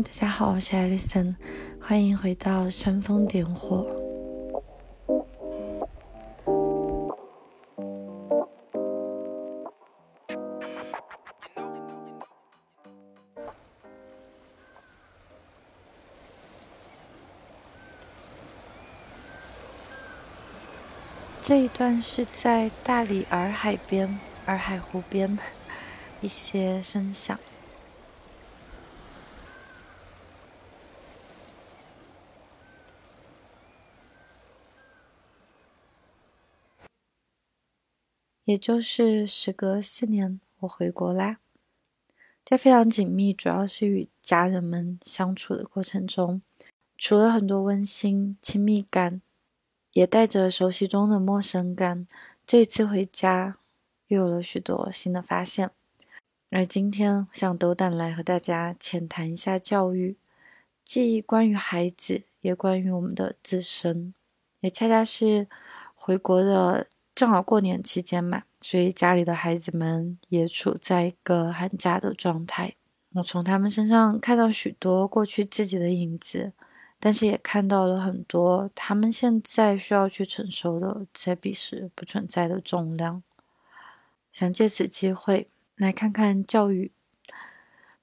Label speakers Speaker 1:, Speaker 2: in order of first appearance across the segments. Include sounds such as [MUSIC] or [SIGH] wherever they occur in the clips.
Speaker 1: 大家好，我是 Alison，欢迎回到煽风点火。这一段是在大理洱海边、洱海湖边的一些声响。也就是时隔四年，我回国啦。在非常紧密，主要是与家人们相处的过程中，除了很多温馨亲密感，也带着熟悉中的陌生感。这一次回家，又有了许多新的发现。而今天，想斗胆来和大家浅谈一下教育，既关于孩子，也关于我们的自身，也恰恰是回国的。正好过年期间嘛，所以家里的孩子们也处在一个寒假的状态。我从他们身上看到许多过去自己的影子，但是也看到了很多他们现在需要去承受的在彼时不存在的重量。想借此机会来看看教育。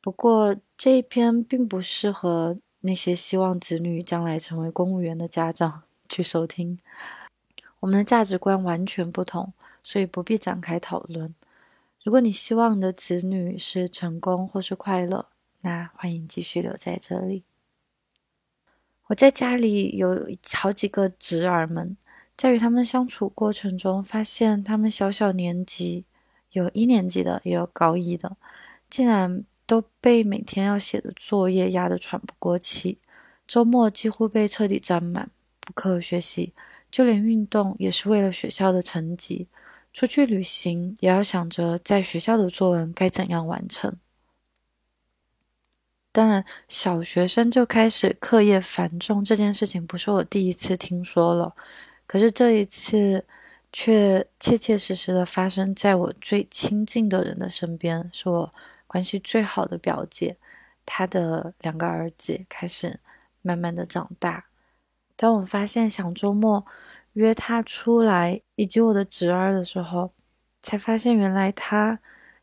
Speaker 1: 不过这一篇并不适合那些希望子女将来成为公务员的家长 [LAUGHS] 去收听。我们的价值观完全不同，所以不必展开讨论。如果你希望你的子女是成功或是快乐，那欢迎继续留在这里。我在家里有好几个侄儿们，在与他们相处过程中，发现他们小小年纪，有一年级的，也有高一的，竟然都被每天要写的作业压得喘不过气，周末几乎被彻底占满，补课学习。就连运动也是为了学校的成绩，出去旅行也要想着在学校的作文该怎样完成。当然，小学生就开始课业繁重这件事情不是我第一次听说了，可是这一次却切切实实的发生在我最亲近的人的身边，是我关系最好的表姐，她的两个儿子开始慢慢的长大。当我发现想周末约他出来，以及我的侄儿的时候，才发现原来他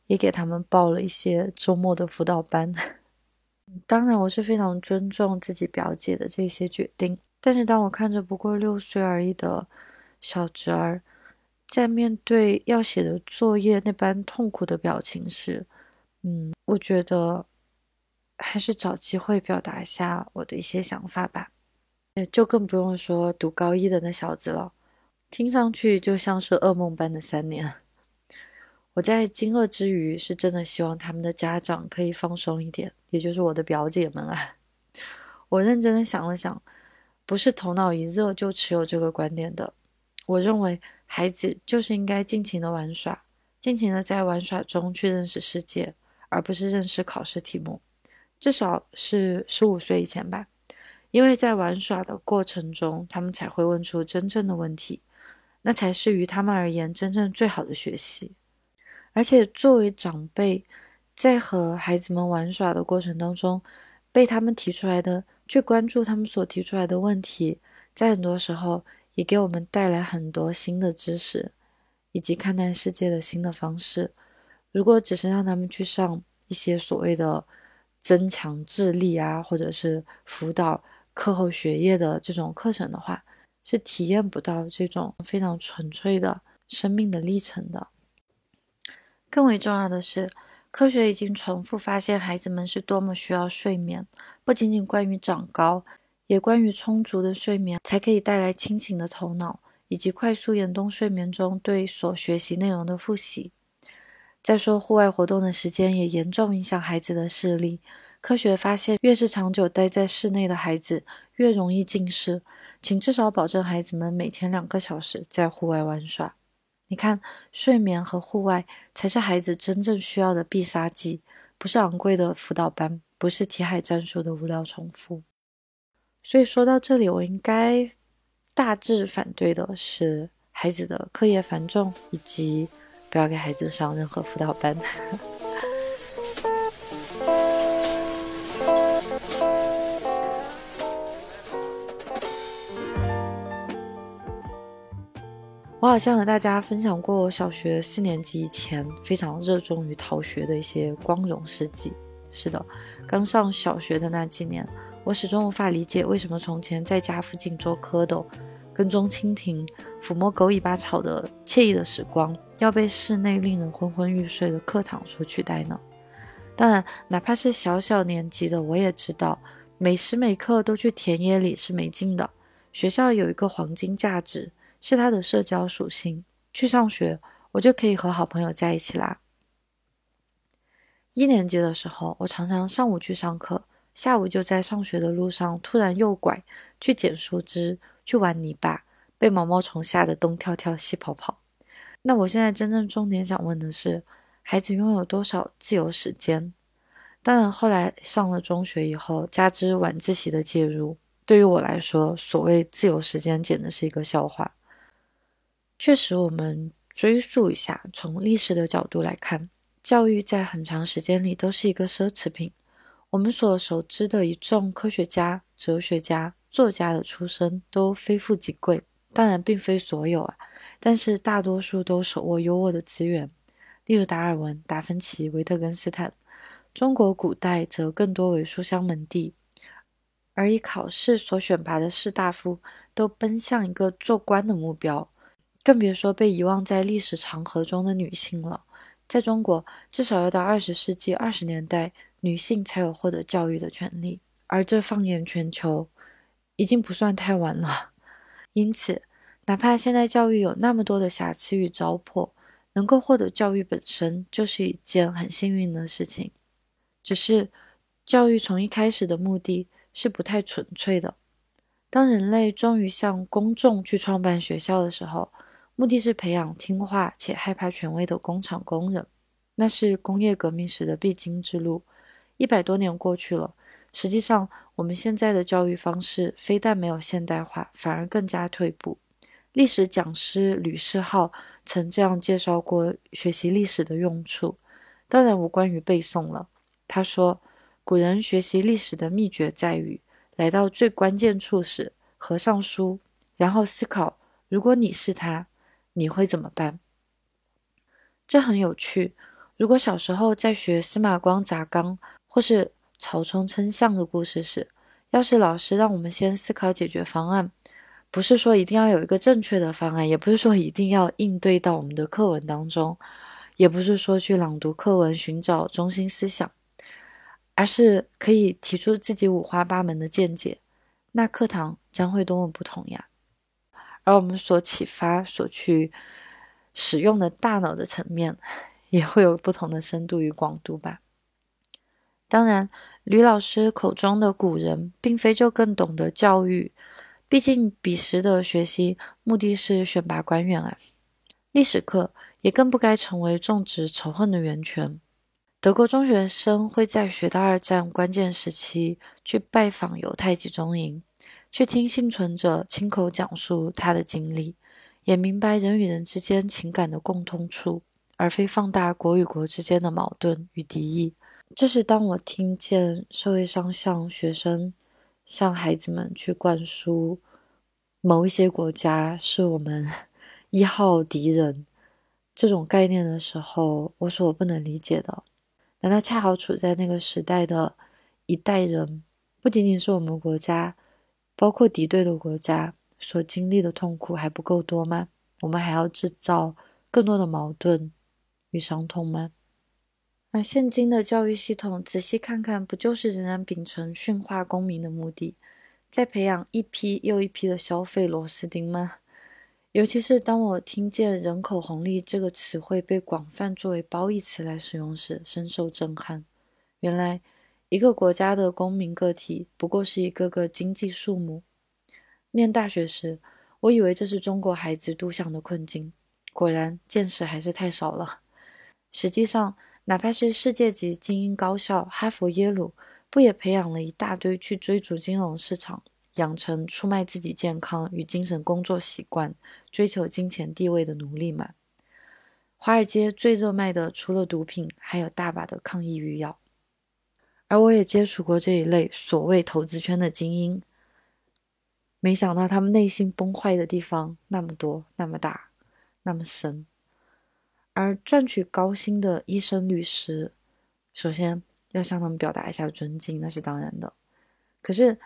Speaker 1: 也给他们报了一些周末的辅导班。[LAUGHS] 当然，我是非常尊重自己表姐的这些决定。但是，当我看着不过六岁而已的小侄儿，在面对要写的作业那般痛苦的表情时，嗯，我觉得还是找机会表达一下我的一些想法吧。就更不用说读高一的那小子了，听上去就像是噩梦般的三年。我在惊愕之余，是真的希望他们的家长可以放松一点，也就是我的表姐们啊。[LAUGHS] 我认真的想了想，不是头脑一热就持有这个观点的。我认为孩子就是应该尽情的玩耍，尽情的在玩耍中去认识世界，而不是认识考试题目。至少是十五岁以前吧。因为在玩耍的过程中，他们才会问出真正的问题，那才是于他们而言真正最好的学习。而且作为长辈，在和孩子们玩耍的过程当中，被他们提出来的，去关注他们所提出来的问题，在很多时候也给我们带来很多新的知识，以及看待世界的新的方式。如果只是让他们去上一些所谓的增强智力啊，或者是辅导。课后学业的这种课程的话，是体验不到这种非常纯粹的生命的历程的。更为重要的是，科学已经重复发现，孩子们是多么需要睡眠，不仅仅关于长高，也关于充足的睡眠才可以带来清醒的头脑，以及快速延动睡眠中对所学习内容的复习。再说，户外活动的时间也严重影响孩子的视力。科学发现，越是长久待在室内的孩子，越容易近视。请至少保证孩子们每天两个小时在户外玩耍。你看，睡眠和户外才是孩子真正需要的必杀技，不是昂贵的辅导班，不是题海战术的无聊重复。所以说到这里，我应该大致反对的是孩子的课业繁重，以及不要给孩子上任何辅导班。我好像和大家分享过小学四年级以前非常热衷于逃学的一些光荣事迹。是的，刚上小学的那几年，我始终无法理解为什么从前在家附近捉蝌蚪、跟踪蜻蜓、抚摸狗尾巴草的惬意的时光，要被室内令人昏昏欲睡的课堂所取代呢？当然，哪怕是小小年纪的我也知道，每时每刻都去田野里是没劲的。学校有一个黄金价值，是它的社交属性。去上学，我就可以和好朋友在一起啦。一年级的时候，我常常上午去上课，下午就在上学的路上突然右拐去捡树枝，去玩泥巴，被毛毛虫吓得东跳跳西跑跑。那我现在真正重点想问的是，孩子拥有多少自由时间？当然，后来上了中学以后，加之晚自习的介入，对于我来说，所谓自由时间简直是一个笑话。确实，我们追溯一下，从历史的角度来看。教育在很长时间里都是一个奢侈品。我们所熟知的一众科学家、哲学家、作家的出身都非富即贵，当然并非所有啊，但是大多数都手握优渥的资源，例如达尔文、达芬奇、维特根斯坦。中国古代则更多为书香门第，而以考试所选拔的士大夫都奔向一个做官的目标，更别说被遗忘在历史长河中的女性了。在中国，至少要到二十世纪二十年代，女性才有获得教育的权利。而这放眼全球，已经不算太晚了。因此，哪怕现在教育有那么多的瑕疵与糟粕，能够获得教育本身就是一件很幸运的事情。只是，教育从一开始的目的是不太纯粹的。当人类终于向公众去创办学校的时候，目的是培养听话且害怕权威的工厂工人，那是工业革命时的必经之路。一百多年过去了，实际上我们现在的教育方式非但没有现代化，反而更加退步。历史讲师吕世浩曾这样介绍过学习历史的用处，当然无关于背诵了。他说，古人学习历史的秘诀在于，来到最关键处时，合上书，然后思考，如果你是他。你会怎么办？这很有趣。如果小时候在学司马光砸缸或是曹冲称象的故事时，要是老师让我们先思考解决方案，不是说一定要有一个正确的方案，也不是说一定要应对到我们的课文当中，也不是说去朗读课文寻找中心思想，而是可以提出自己五花八门的见解，那课堂将会多么不同呀！而我们所启发、所去使用的大脑的层面，也会有不同的深度与广度吧。当然，吕老师口中的古人，并非就更懂得教育，毕竟彼时的学习目的是选拔官员啊。历史课也更不该成为种植仇恨的源泉。德国中学生会在学到二战关键时期去拜访犹太集中营。去听幸存者亲口讲述他的经历，也明白人与人之间情感的共通处，而非放大国与国之间的矛盾与敌意。这是当我听见社会上向学生、向孩子们去灌输某一些国家是我们 [LAUGHS] 一号敌人这种概念的时候，我所不能理解的。难道恰好处在那个时代的一代人，不仅仅是我们国家？包括敌对的国家所经历的痛苦还不够多吗？我们还要制造更多的矛盾与伤痛吗？而现今的教育系统，仔细看看，不就是仍然秉承驯化公民的目的，在培养一批又一批的消费螺丝钉吗？尤其是当我听见“人口红利”这个词汇被广泛作为褒义词来使用时，深受震撼。原来。一个国家的公民个体不过是一个个经济数目。念大学时，我以为这是中国孩子独享的困境，果然见识还是太少了。实际上，哪怕是世界级精英高校哈佛、耶鲁，不也培养了一大堆去追逐金融市场、养成出卖自己健康与精神工作习惯、追求金钱地位的奴隶吗？华尔街最热卖的，除了毒品，还有大把的抗抑郁药。而我也接触过这一类所谓投资圈的精英，没想到他们内心崩坏的地方那么多那么大，那么深。而赚取高薪的医生、律师，首先要向他们表达一下尊敬，那是当然的。可是，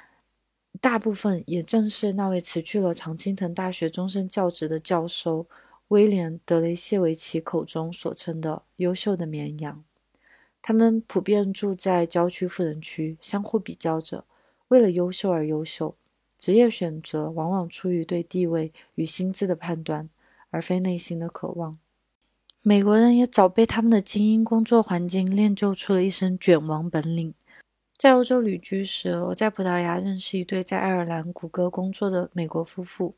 Speaker 1: 大部分也正是那位辞去了常青藤大学终身教职的教授威廉·德雷谢维奇口中所称的“优秀的绵羊”。他们普遍住在郊区富人区，相互比较着，为了优秀而优秀。职业选择往往出于对地位与薪资的判断，而非内心的渴望。美国人也早被他们的精英工作环境练就出了一身卷王本领。在欧洲旅居时，我在葡萄牙认识一对在爱尔兰谷歌工作的美国夫妇。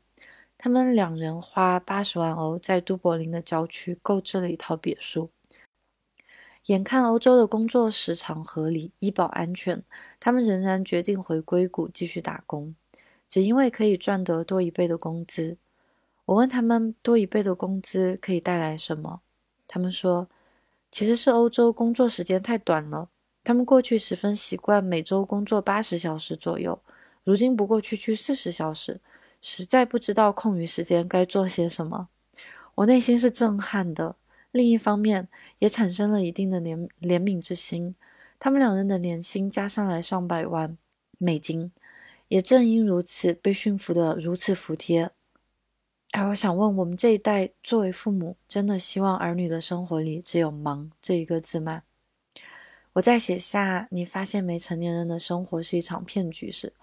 Speaker 1: 他们两人花八十万欧在都柏林的郊区购置了一套别墅。眼看欧洲的工作时长合理、医保安全，他们仍然决定回硅谷继续打工，只因为可以赚得多一倍的工资。我问他们，多一倍的工资可以带来什么？他们说，其实是欧洲工作时间太短了。他们过去十分习惯每周工作八十小时左右，如今不过区区四十小时，实在不知道空余时间该做些什么。我内心是震撼的，另一方面也产生了一定的怜怜悯之心。他们两人的年薪加上来上百万美金，也正因如此被驯服的如此服帖。哎，我想问，我们这一代作为父母，真的希望儿女的生活里只有“忙”这一个字吗？我在写下你发现没成年人的生活是一场骗局时，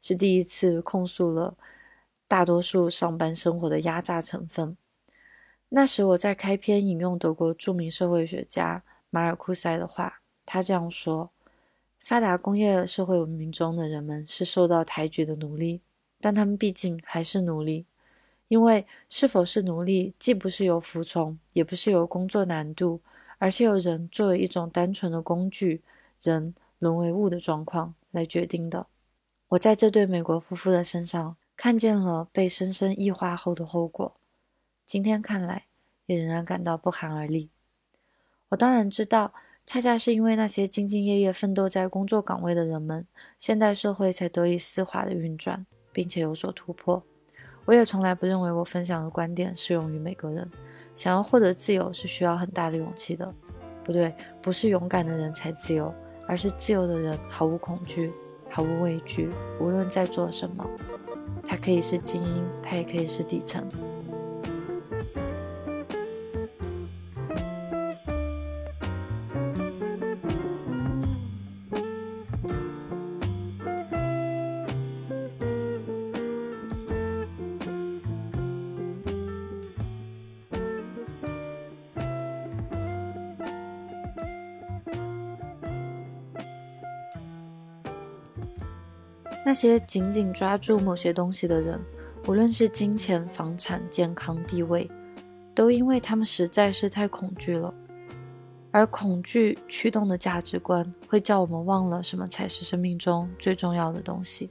Speaker 1: 是第一次控诉了大多数上班生活的压榨成分。那时我在开篇引用德国著名社会学家马尔库塞的话，他这样说：“发达工业社会文明中的人们是受到抬举的奴隶，但他们毕竟还是奴隶。”因为是否是奴隶，既不是由服从，也不是由工作难度，而是由人作为一种单纯的工具，人沦为物的状况来决定的。我在这对美国夫妇的身上看见了被深深异化后的后果，今天看来也仍然感到不寒而栗。我当然知道，恰恰是因为那些兢兢业业奋斗在工作岗位的人们，现代社会才得以丝滑的运转，并且有所突破。我也从来不认为我分享的观点适用于每个人。想要获得自由是需要很大的勇气的，不对，不是勇敢的人才自由，而是自由的人毫无恐惧，毫无畏惧，无论在做什么。他可以是精英，他也可以是底层。那些紧紧抓住某些东西的人，无论是金钱、房产、健康、地位，都因为他们实在是太恐惧了。而恐惧驱动的价值观，会叫我们忘了什么才是生命中最重要的东西。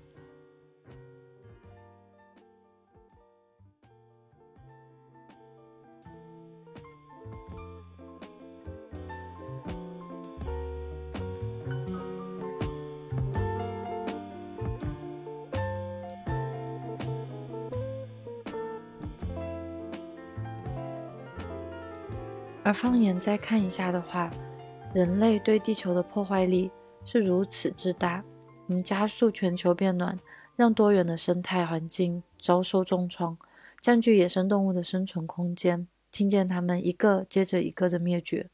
Speaker 1: 而放眼再看一下的话，人类对地球的破坏力是如此之大。我们加速全球变暖，让多元的生态环境遭受重创，占据野生动物的生存空间，听见它们一个接着一个的灭绝。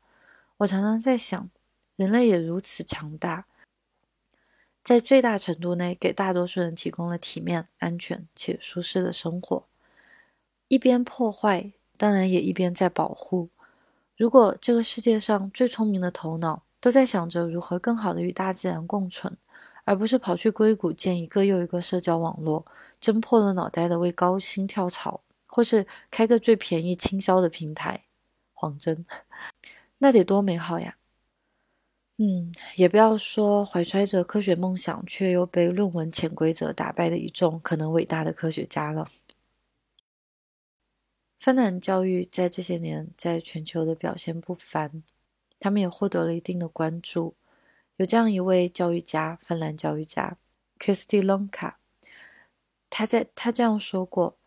Speaker 1: 我常常在想，人类也如此强大，在最大程度内给大多数人提供了体面、安全且舒适的生活，一边破坏，当然也一边在保护。如果这个世界上最聪明的头脑都在想着如何更好的与大自然共存，而不是跑去硅谷建一个又一个社交网络，挣破了脑袋的为高薪跳槽，或是开个最便宜倾销的平台，谎真，[LAUGHS] 那得多美好呀！嗯，也不要说怀揣着科学梦想却又被论文潜规则打败的一众可能伟大的科学家了。芬兰教育在这些年在全球的表现不凡，他们也获得了一定的关注。有这样一位教育家，芬兰教育家 Kirsty Lonka，他在他这样说过：“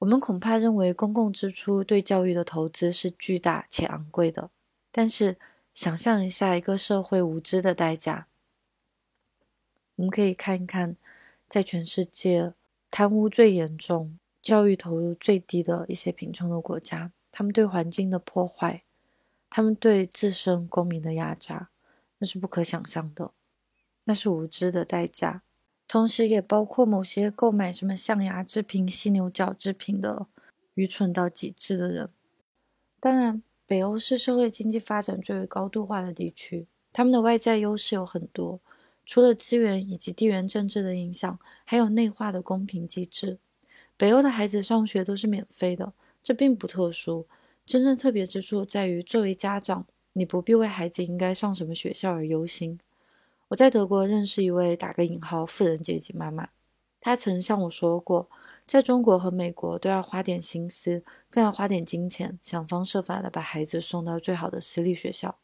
Speaker 1: 我们恐怕认为公共支出对教育的投资是巨大且昂贵的，但是想象一下一个社会无知的代价。我们可以看一看，在全世界贪污最严重、教育投入最低的一些贫穷的国家，他们对环境的破坏，他们对自身公民的压榨，那是不可想象的，那是无知的代价。同时，也包括某些购买什么象牙制品、犀牛角制品的愚蠢到极致的人。当然，北欧是社会经济发展最为高度化的地区，他们的外在优势有很多，除了资源以及地缘政治的影响，还有内化的公平机制。北欧的孩子上学都是免费的，这并不特殊。真正特别之处在于，作为家长，你不必为孩子应该上什么学校而忧心。我在德国认识一位打个引号富人阶级妈妈，她曾向我说过，在中国和美国都要花点心思，更要花点金钱，想方设法的把孩子送到最好的私立学校。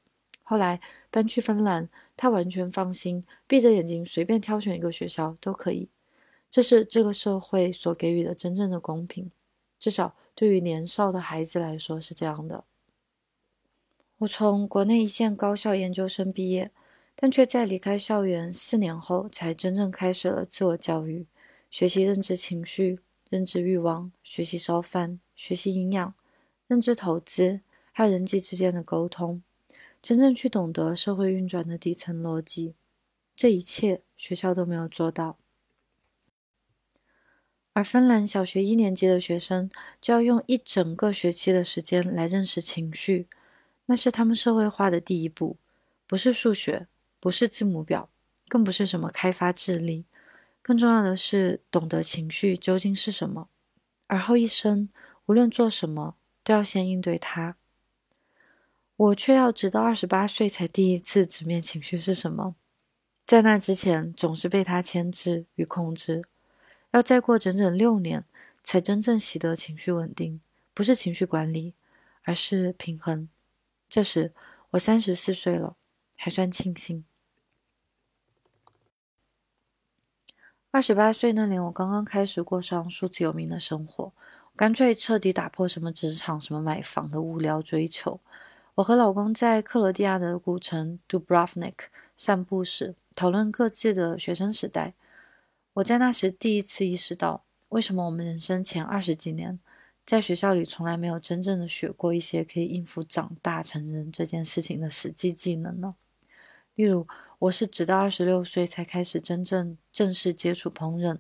Speaker 1: 后来搬去芬兰，她完全放心，闭着眼睛随便挑选一个学校都可以。这是这个社会所给予的真正的公平，至少对于年少的孩子来说是这样的。我从国内一线高校研究生毕业。但却在离开校园四年后，才真正开始了自我教育，学习认知情绪、认知欲望，学习烧饭，学习营养，认知投资，还有人际之间的沟通，真正去懂得社会运转的底层逻辑。这一切学校都没有做到，而芬兰小学一年级的学生就要用一整个学期的时间来认识情绪，那是他们社会化的第一步，不是数学。不是字母表，更不是什么开发智力，更重要的是懂得情绪究竟是什么，而后一生无论做什么都要先应对它。我却要直到二十八岁才第一次直面情绪是什么，在那之前总是被它牵制与控制，要再过整整六年才真正习得情绪稳定，不是情绪管理，而是平衡。这时我三十四岁了，还算庆幸。二十八岁那年，我刚刚开始过上数字有名的生活，干脆彻底打破什么职场、什么买房的无聊追求。我和老公在克罗地亚的古城 Dubrovnik 散步时，讨论各自的学生时代。我在那时第一次意识到，为什么我们人生前二十几年，在学校里从来没有真正的学过一些可以应付长大成人这件事情的实际技能呢？例如，我是直到二十六岁才开始真正正式接触烹饪，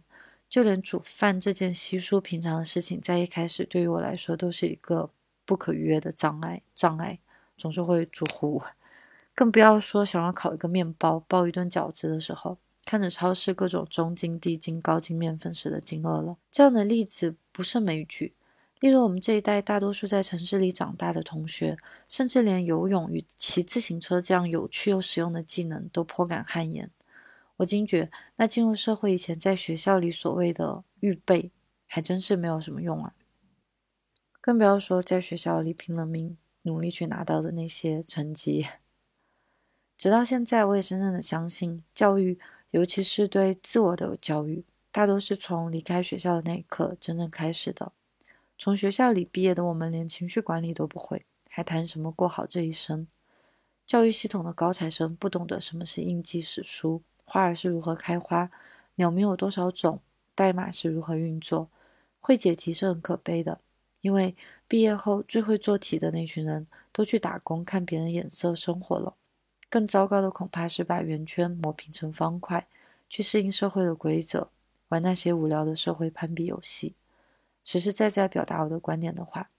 Speaker 1: 就连煮饭这件稀疏平常的事情，在一开始对于我来说都是一个不可逾越的障碍。障碍总是会煮糊，[LAUGHS] 更不要说想要烤一个面包、包一顿饺子的时候，看着超市各种中筋、低筋、高筋面粉时的惊愕了。这样的例子不胜枚举。例如，我们这一代大多数在城市里长大的同学，甚至连游泳与骑自行车这样有趣又实用的技能都颇感汗颜。我惊觉，那进入社会以前，在学校里所谓的预备，还真是没有什么用啊！更不要说在学校里拼了命努力去拿到的那些成绩。直到现在，我也真正的相信，教育，尤其是对自我的教育，大多是从离开学校的那一刻真正开始的。从学校里毕业的我们，连情绪管理都不会，还谈什么过好这一生？教育系统的高材生不懂得什么是应季史书，花儿是如何开花，鸟鸣有多少种，代码是如何运作。会解题是很可悲的，因为毕业后最会做题的那群人都去打工，看别人眼色生活了。更糟糕的恐怕是把圆圈磨平成方块，去适应社会的规则，玩那些无聊的社会攀比游戏。实实在在表达我的观点的话，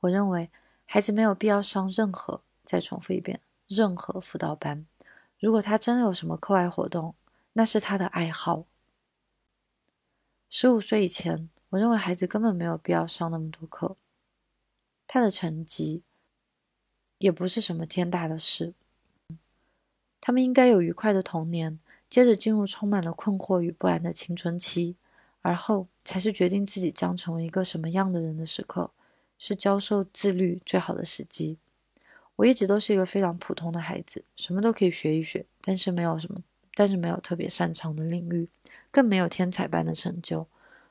Speaker 1: 我认为孩子没有必要上任何，再重复一遍，任何辅导班。如果他真的有什么课外活动，那是他的爱好。十五岁以前，我认为孩子根本没有必要上那么多课。他的成绩也不是什么天大的事。他们应该有愉快的童年，接着进入充满了困惑与不安的青春期。而后才是决定自己将成为一个什么样的人的时刻，是教授自律最好的时机。我一直都是一个非常普通的孩子，什么都可以学一学，但是没有什么，但是没有特别擅长的领域，更没有天才般的成就。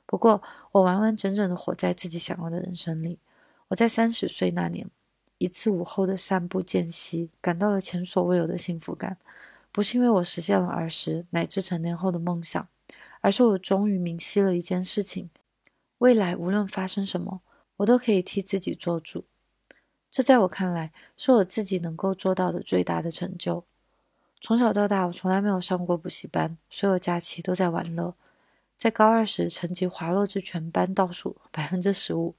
Speaker 1: 不过，我完完整整的活在自己想要的人生里。我在三十岁那年，一次午后的散步间隙，感到了前所未有的幸福感。不是因为我实现了儿时乃至成年后的梦想，而是我终于明晰了一件事情：未来无论发生什么，我都可以替自己做主。这在我看来，是我自己能够做到的最大的成就。从小到大，我从来没有上过补习班，所有假期都在玩乐。在高二时，成绩滑落至全班倒数百分之十五。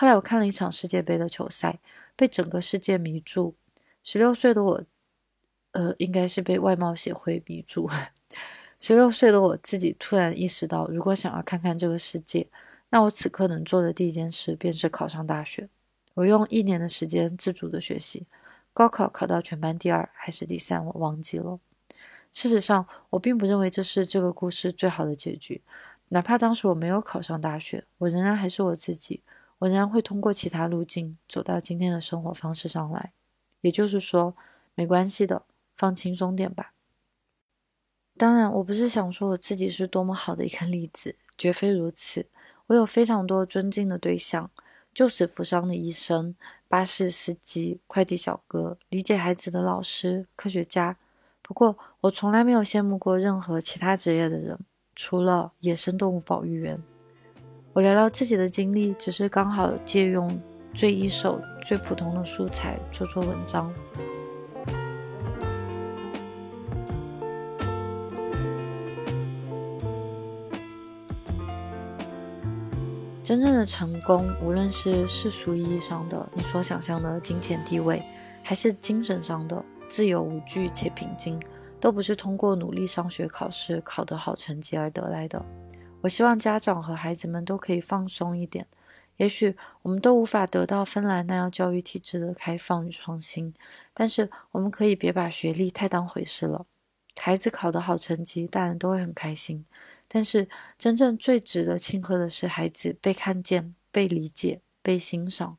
Speaker 1: 后来我看了一场世界杯的球赛，被整个世界迷住。十六岁的我，呃，应该是被外貌协会迷住。[LAUGHS] 十六岁的我自己突然意识到，如果想要看看这个世界，那我此刻能做的第一件事便是考上大学。我用一年的时间自主的学习。高考考到全班第二还是第三，我忘记了。事实上，我并不认为这是这个故事最好的结局。哪怕当时我没有考上大学，我仍然还是我自己，我仍然会通过其他路径走到今天的生活方式上来。也就是说，没关系的，放轻松点吧。当然，我不是想说我自己是多么好的一个例子，绝非如此。我有非常多尊敬的对象。救死扶伤的医生、巴士司机、快递小哥、理解孩子的老师、科学家。不过，我从来没有羡慕过任何其他职业的人，除了野生动物保育员。我聊聊自己的经历，只是刚好借用最一手、最普通的素材做做文章。真正的成功，无论是世俗意义上的你所想象的金钱地位，还是精神上的自由无惧且平静，都不是通过努力上学考试考得好成绩而得来的。我希望家长和孩子们都可以放松一点。也许我们都无法得到芬兰那样教育体制的开放与创新，但是我们可以别把学历太当回事了。孩子考得好成绩，大人都会很开心。但是，真正最值得庆贺的是，孩子被看见、被理解、被欣赏。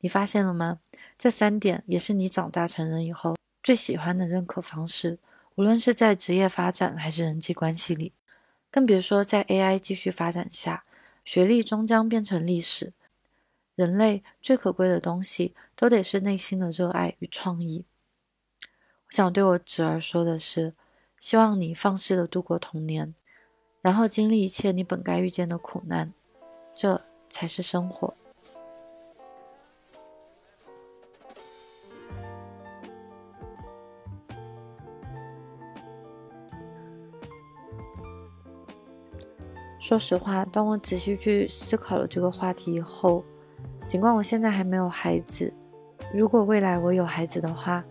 Speaker 1: 你发现了吗？这三点也是你长大成人以后最喜欢的认可方式，无论是在职业发展还是人际关系里。更别说在 AI 继续发展下，学历终将变成历史。人类最可贵的东西，都得是内心的热爱与创意。我想对我侄儿说的是：希望你放肆的度过童年。然后经历一切你本该遇见的苦难，这才是生活。说实话，当我仔细去思考了这个话题以后，尽管我现在还没有孩子，如果未来我有孩子的话，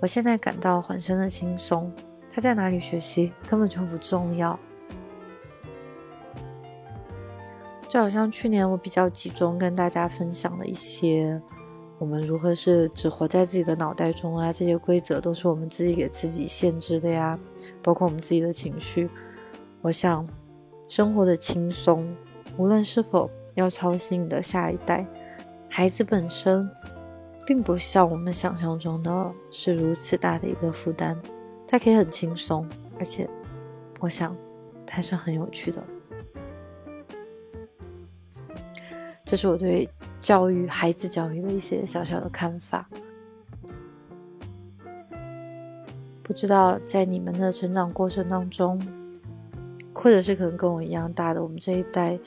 Speaker 1: 我现在感到浑身的轻松。他在哪里学习根本就不重要。就好像去年我比较集中跟大家分享的一些，我们如何是只活在自己的脑袋中啊，这些规则都是我们自己给自己限制的呀，包括我们自己的情绪。我想，生活的轻松，无论是否要操心你的下一代，孩子本身，并不像我们想象中的是如此大的一个负担，它可以很轻松，而且，我想，它是很有趣的。这是我对教育孩子教育的一些小小的看法。不知道在你们的成长过程当中，或者是可能跟我一样大的，我们这一代，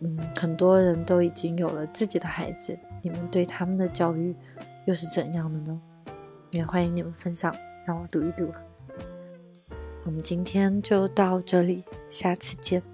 Speaker 1: 嗯，很多人都已经有了自己的孩子，你们对他们的教育又是怎样的呢？也欢迎你们分享，让我读一读。我们今天就到这里，下次见。